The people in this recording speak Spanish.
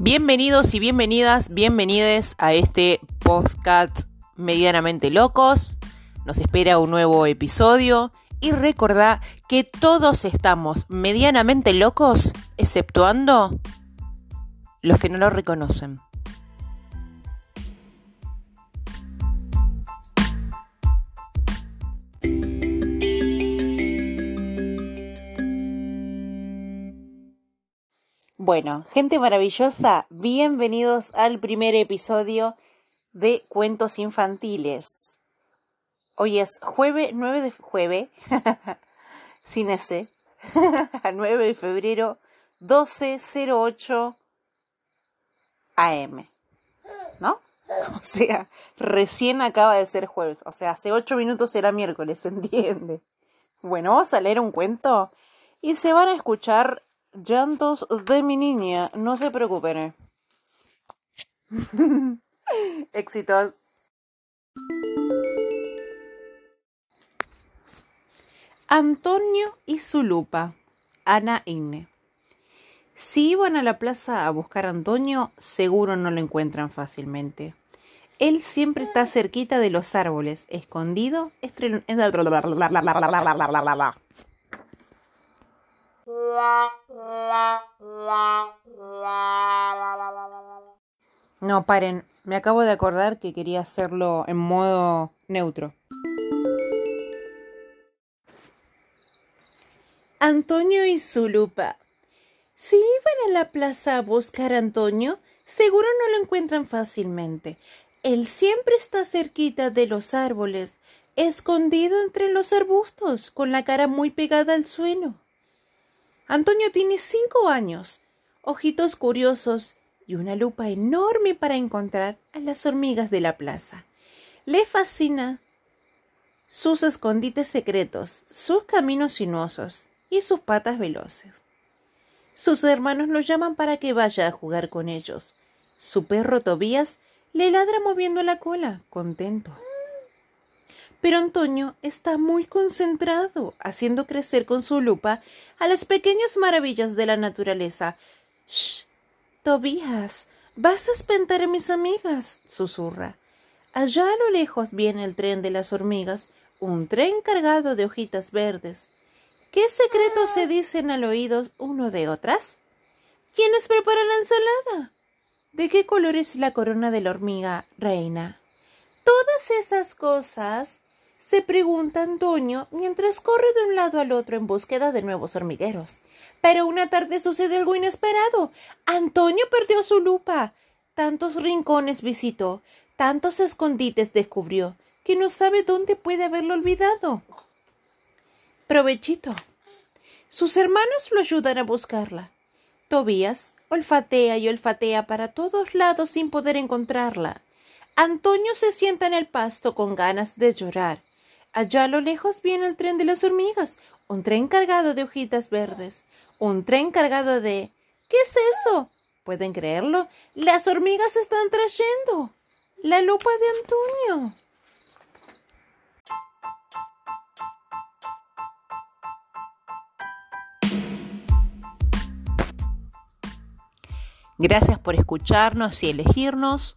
Bienvenidos y bienvenidas, bienvenides a este podcast medianamente locos. Nos espera un nuevo episodio y recordá que todos estamos medianamente locos, exceptuando los que no lo reconocen. Bueno, gente maravillosa, bienvenidos al primer episodio de Cuentos Infantiles. Hoy es jueves 9 de jueves, sin ese, 9 de febrero, 12.08 AM, ¿no? O sea, recién acaba de ser jueves, o sea, hace 8 minutos era miércoles, ¿se entiende? Bueno, vamos a leer un cuento y se van a escuchar Llantos de mi niña, no se preocupen. Éxito. Antonio y su lupa. Ana Inne. Si iban a la plaza a buscar a Antonio, seguro no lo encuentran fácilmente. Él siempre está cerquita de los árboles, escondido, No, paren. Me acabo de acordar que quería hacerlo en modo neutro. Antonio y su lupa. Si iban a la plaza a buscar a Antonio, seguro no lo encuentran fácilmente. Él siempre está cerquita de los árboles, escondido entre los arbustos, con la cara muy pegada al suelo. Antonio tiene cinco años, ojitos curiosos y una lupa enorme para encontrar a las hormigas de la plaza. Le fascina sus escondites secretos, sus caminos sinuosos y sus patas veloces. Sus hermanos lo llaman para que vaya a jugar con ellos. Su perro Tobías le ladra moviendo la cola, contento. Pero Antonio está muy concentrado, haciendo crecer con su lupa a las pequeñas maravillas de la naturaleza. ¡Shh! Tobías, vas a espantar a mis amigas, susurra. Allá a lo lejos viene el tren de las hormigas, un tren cargado de hojitas verdes. ¿Qué secretos se dicen al oído uno de otras? ¿Quiénes preparan la ensalada? ¿De qué color es la corona de la hormiga reina? Todas esas cosas se pregunta Antonio mientras corre de un lado al otro en búsqueda de nuevos hormigueros. Pero una tarde sucede algo inesperado. Antonio perdió su lupa. Tantos rincones visitó, tantos escondites descubrió, que no sabe dónde puede haberlo olvidado. Provechito. Sus hermanos lo ayudan a buscarla. Tobías olfatea y olfatea para todos lados sin poder encontrarla. Antonio se sienta en el pasto con ganas de llorar. Allá a lo lejos viene el tren de las hormigas, un tren cargado de hojitas verdes, un tren cargado de... ¿Qué es eso? ¿Pueden creerlo? Las hormigas están trayendo. La lupa de Antonio. Gracias por escucharnos y elegirnos.